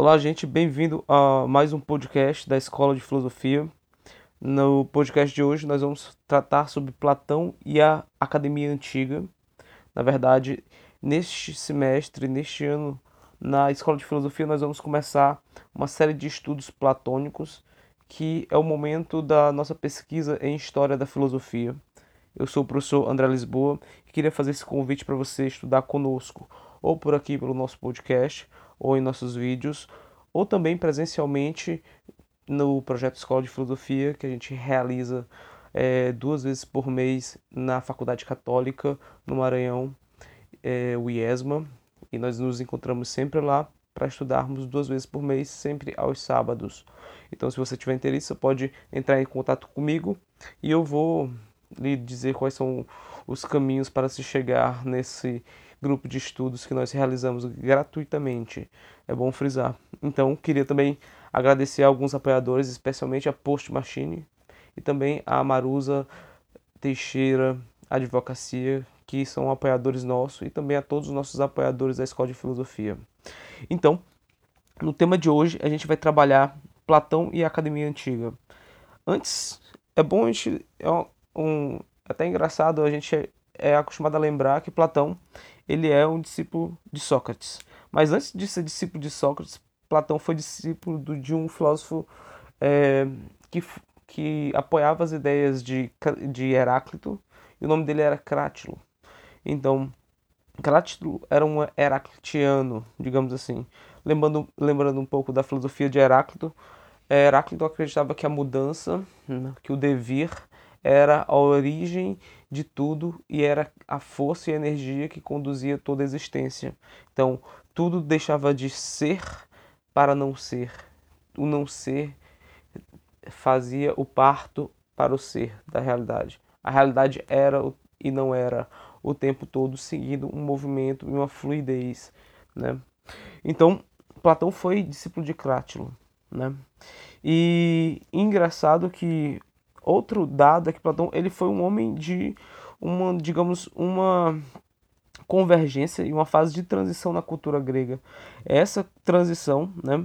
Olá, gente, bem-vindo a mais um podcast da Escola de Filosofia. No podcast de hoje, nós vamos tratar sobre Platão e a Academia Antiga. Na verdade, neste semestre, neste ano, na Escola de Filosofia, nós vamos começar uma série de estudos platônicos, que é o momento da nossa pesquisa em História da Filosofia. Eu sou o professor André Lisboa e queria fazer esse convite para você estudar conosco, ou por aqui pelo nosso podcast, ou em nossos vídeos, ou também presencialmente no projeto Escola de Filosofia, que a gente realiza é, duas vezes por mês na Faculdade Católica, no Maranhão, é, o IESMA, e nós nos encontramos sempre lá para estudarmos duas vezes por mês, sempre aos sábados. Então, se você tiver interesse, você pode entrar em contato comigo e eu vou lhe dizer quais são os caminhos para se chegar nesse grupo de estudos que nós realizamos gratuitamente. É bom frisar. Então, queria também agradecer a alguns apoiadores, especialmente a Post Machine e também a Marusa Teixeira Advocacia, que são apoiadores nossos, e também a todos os nossos apoiadores da Escola de Filosofia. Então, no tema de hoje, a gente vai trabalhar Platão e a Academia Antiga. Antes, é bom a gente. É um, até engraçado, a gente é, é acostumado a lembrar que Platão ele é um discípulo de Sócrates. Mas antes de ser discípulo de Sócrates, Platão foi discípulo de um filósofo é, que, que apoiava as ideias de, de Heráclito, e o nome dele era Crátilo. Então, Crátilo era um heraclitiano, digamos assim. Lembrando, lembrando um pouco da filosofia de Heráclito, Heráclito acreditava que a mudança, né, que o devir, era a origem de tudo e era a força e a energia que conduzia toda a existência. Então, tudo deixava de ser para não ser. O não ser fazia o parto para o ser da realidade. A realidade era e não era o tempo todo seguindo um movimento e uma fluidez, né? Então, Platão foi discípulo de Crátilo, né? E engraçado que outro dado é que Platão ele foi um homem de uma, digamos, uma convergência e uma fase de transição na cultura grega. Essa transição, né,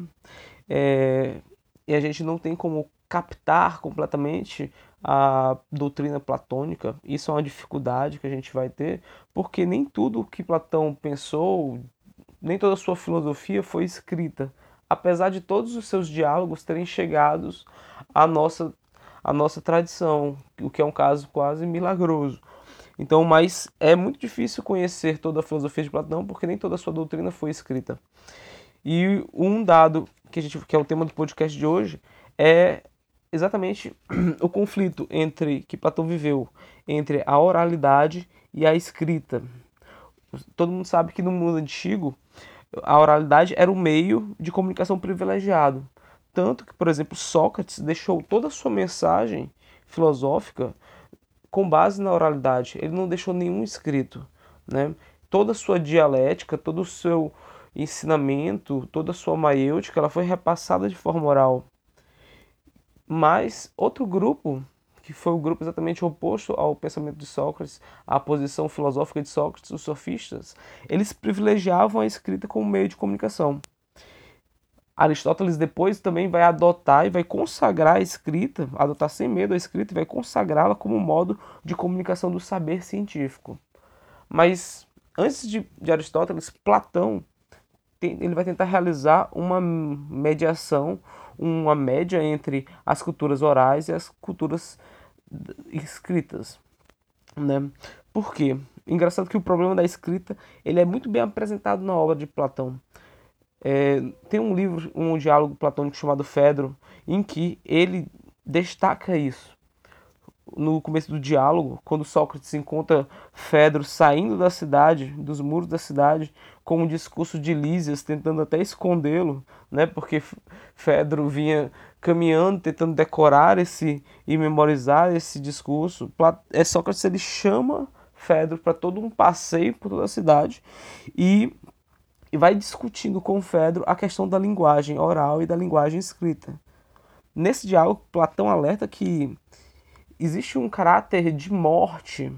é, e a gente não tem como captar completamente a doutrina platônica. Isso é uma dificuldade que a gente vai ter, porque nem tudo que Platão pensou, nem toda a sua filosofia foi escrita, apesar de todos os seus diálogos terem chegado à nossa a nossa tradição, o que é um caso quase milagroso. Então, mas é muito difícil conhecer toda a filosofia de Platão, porque nem toda a sua doutrina foi escrita. E um dado que a gente que é o tema do podcast de hoje é exatamente o conflito entre que Platão viveu entre a oralidade e a escrita. Todo mundo sabe que no mundo antigo a oralidade era o meio de comunicação privilegiado. Tanto que, por exemplo, Sócrates deixou toda a sua mensagem filosófica com base na oralidade. Ele não deixou nenhum escrito. Né? Toda a sua dialética, todo o seu ensinamento, toda a sua maiêutica, ela foi repassada de forma oral. Mas outro grupo, que foi o grupo exatamente oposto ao pensamento de Sócrates, à posição filosófica de Sócrates, os sofistas, eles privilegiavam a escrita como meio de comunicação. Aristóteles depois também vai adotar e vai consagrar a escrita, adotar sem medo a escrita e vai consagrá-la como modo de comunicação do saber científico. Mas antes de, de Aristóteles, Platão tem, ele vai tentar realizar uma mediação, uma média entre as culturas orais e as culturas escritas, né? Por quê? Engraçado que o problema da escrita ele é muito bem apresentado na obra de Platão. É, tem um livro, um diálogo platônico chamado Fedro, em que ele destaca isso. No começo do diálogo, quando Sócrates encontra Fedro saindo da cidade, dos muros da cidade, com um discurso de Lísias, tentando até escondê-lo, né, porque Fedro vinha caminhando, tentando decorar esse e memorizar esse discurso. É Sócrates ele chama Fedro para todo um passeio por toda a cidade e e vai discutindo com Fedro a questão da linguagem oral e da linguagem escrita. Nesse diálogo, Platão alerta que existe um caráter de morte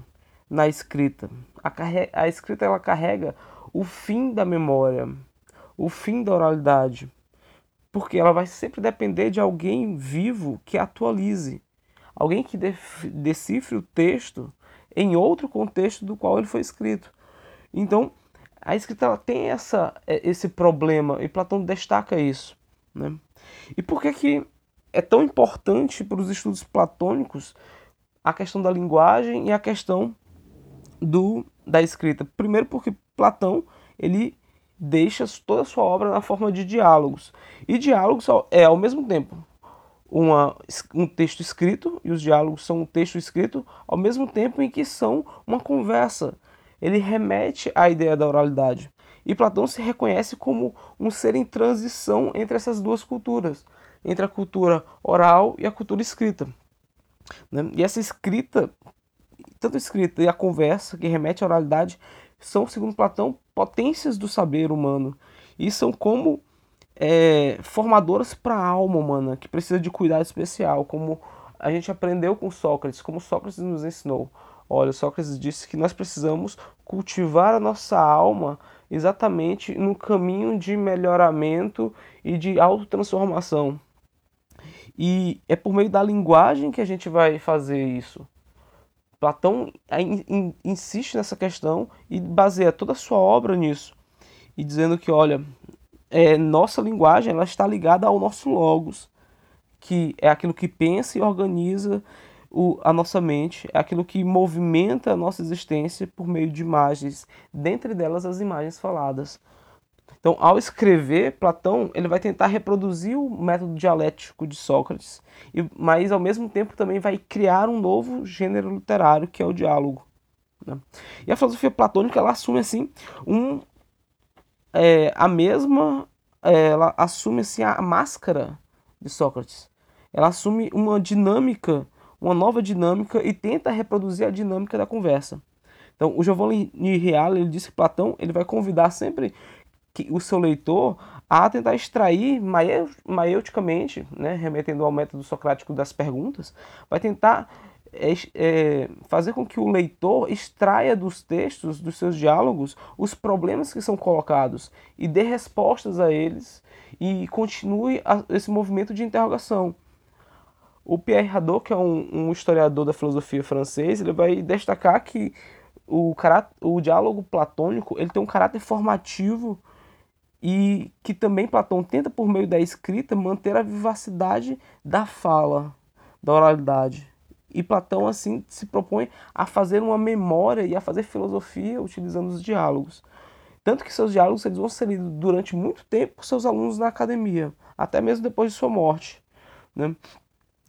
na escrita. A, a escrita ela carrega o fim da memória, o fim da oralidade. porque ela vai sempre depender de alguém vivo que atualize, alguém que decifre o texto em outro contexto do qual ele foi escrito. Então, a escrita tem essa, é, esse problema e Platão destaca isso. Né? E por que, que é tão importante para os estudos platônicos a questão da linguagem e a questão do, da escrita? Primeiro porque Platão ele deixa toda a sua obra na forma de diálogos. E diálogos é ao mesmo tempo uma, um texto escrito, e os diálogos são um texto escrito, ao mesmo tempo em que são uma conversa. Ele remete à ideia da oralidade. E Platão se reconhece como um ser em transição entre essas duas culturas, entre a cultura oral e a cultura escrita. Né? E essa escrita, tanto a escrita e a conversa, que remete à oralidade, são, segundo Platão, potências do saber humano. E são como é, formadoras para a alma humana, que precisa de cuidado especial, como a gente aprendeu com Sócrates, como Sócrates nos ensinou. Olha, Sócrates disse que nós precisamos cultivar a nossa alma exatamente no caminho de melhoramento e de autotransformação. E é por meio da linguagem que a gente vai fazer isso. Platão insiste nessa questão e baseia toda a sua obra nisso. E dizendo que, olha, é, nossa linguagem ela está ligada ao nosso logos, que é aquilo que pensa e organiza o, a nossa mente, é aquilo que movimenta a nossa existência por meio de imagens, dentre delas as imagens faladas. Então, ao escrever, Platão ele vai tentar reproduzir o método dialético de Sócrates, mas ao mesmo tempo também vai criar um novo gênero literário que é o diálogo. Né? E a filosofia platônica ela assume assim um é, a mesma, é, ela assume assim a máscara de Sócrates. Ela assume uma dinâmica, uma nova dinâmica e tenta reproduzir a dinâmica da conversa. Então, o Giovanni Reale ele disse que Platão ele vai convidar sempre o seu leitor a tentar extrair maieuticamente, né, remetendo ao método socrático das perguntas, vai tentar é, é, fazer com que o leitor extraia dos textos, dos seus diálogos, os problemas que são colocados e dê respostas a eles e continue a, esse movimento de interrogação. O Pierre Hadot, que é um, um, historiador da filosofia francês, ele vai destacar que o, o diálogo platônico ele tem um caráter formativo e que também Platão tenta, por meio da escrita, manter a vivacidade da fala, da oralidade. E Platão, assim, se propõe a fazer uma memória e a fazer filosofia utilizando os diálogos. Tanto que seus diálogos eles vão ser lidos durante muito tempo por seus alunos na academia, até mesmo depois de sua morte. Né?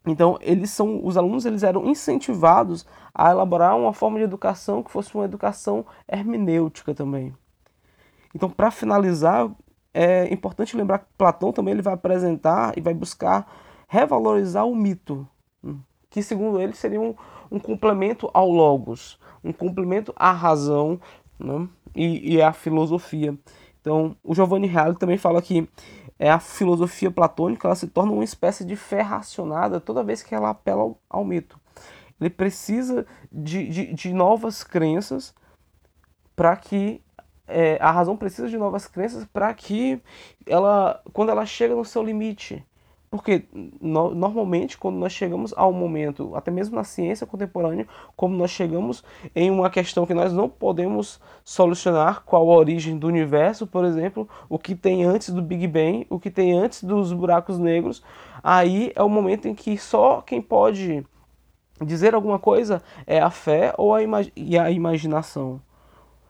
Então, eles são, os alunos eles eram incentivados a elaborar uma forma de educação que fosse uma educação hermenêutica também. Então, para finalizar, é importante lembrar que Platão também ele vai apresentar e vai buscar revalorizar o mito que segundo ele seria um, um complemento ao logos, um complemento à razão né? e, e à filosofia. Então, o Giovanni Reale também fala que é a filosofia platônica ela se torna uma espécie de fé racionada toda vez que ela apela ao, ao mito. Ele precisa de, de, de novas crenças para que é, a razão precisa de novas crenças para que ela, quando ela chega no seu limite, porque no, normalmente, quando nós chegamos ao momento, até mesmo na ciência contemporânea, como nós chegamos em uma questão que nós não podemos solucionar, qual a origem do universo, por exemplo, o que tem antes do Big Bang, o que tem antes dos buracos negros, aí é o momento em que só quem pode dizer alguma coisa é a fé ou a, e a imaginação.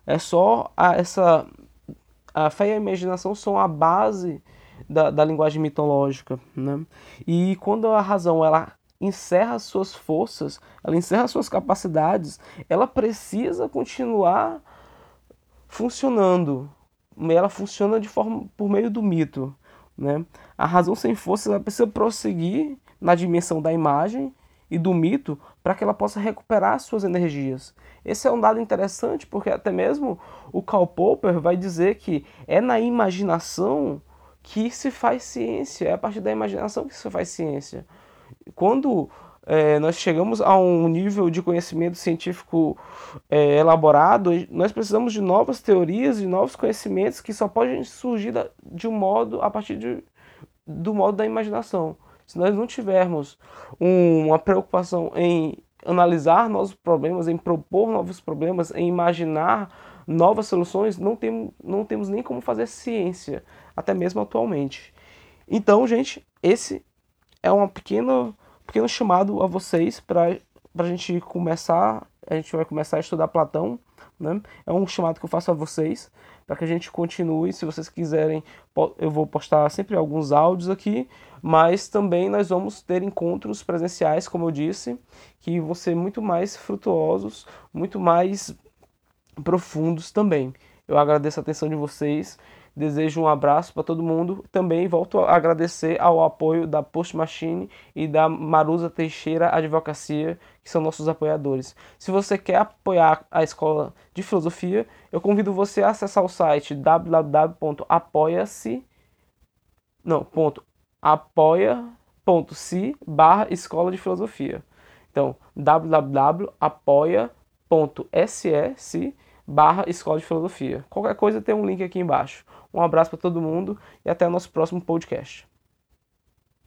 É só a, essa. A fé e a imaginação são a base da, da linguagem mitológica. Né? E quando a razão ela encerra suas forças, ela encerra suas capacidades, ela precisa continuar funcionando. Ela funciona de forma por meio do mito. Né? A razão sem força ela precisa prosseguir na dimensão da imagem e do mito para que ela possa recuperar suas energias. Esse é um dado interessante porque até mesmo o Karl Popper vai dizer que é na imaginação que se faz ciência, é a partir da imaginação que se faz ciência. Quando é, nós chegamos a um nível de conhecimento científico é, elaborado, nós precisamos de novas teorias, de novos conhecimentos que só podem surgir de um modo a partir de, do modo da imaginação. Se nós não tivermos uma preocupação em analisar novos problemas, em propor novos problemas, em imaginar novas soluções, não, tem, não temos nem como fazer ciência, até mesmo atualmente. Então, gente, esse é um pequeno, pequeno chamado a vocês para a gente começar. A gente vai começar a estudar Platão. Né? É um chamado que eu faço a vocês para que a gente continue. Se vocês quiserem, eu vou postar sempre alguns áudios aqui, mas também nós vamos ter encontros presenciais, como eu disse, que vão ser muito mais frutuosos, muito mais profundos também. Eu agradeço a atenção de vocês Desejo um abraço para todo mundo. Também volto a agradecer ao apoio da Post Machine e da Marusa Teixeira Advocacia, que são nossos apoiadores. Se você quer apoiar a escola de filosofia, eu convido você a acessar o site www.apoia-se não, ponto, apoia.se barra escola de filosofia. Então, www.apoia.se barra escola de filosofia. Qualquer coisa tem um link aqui embaixo. Um abraço para todo mundo e até o nosso próximo podcast.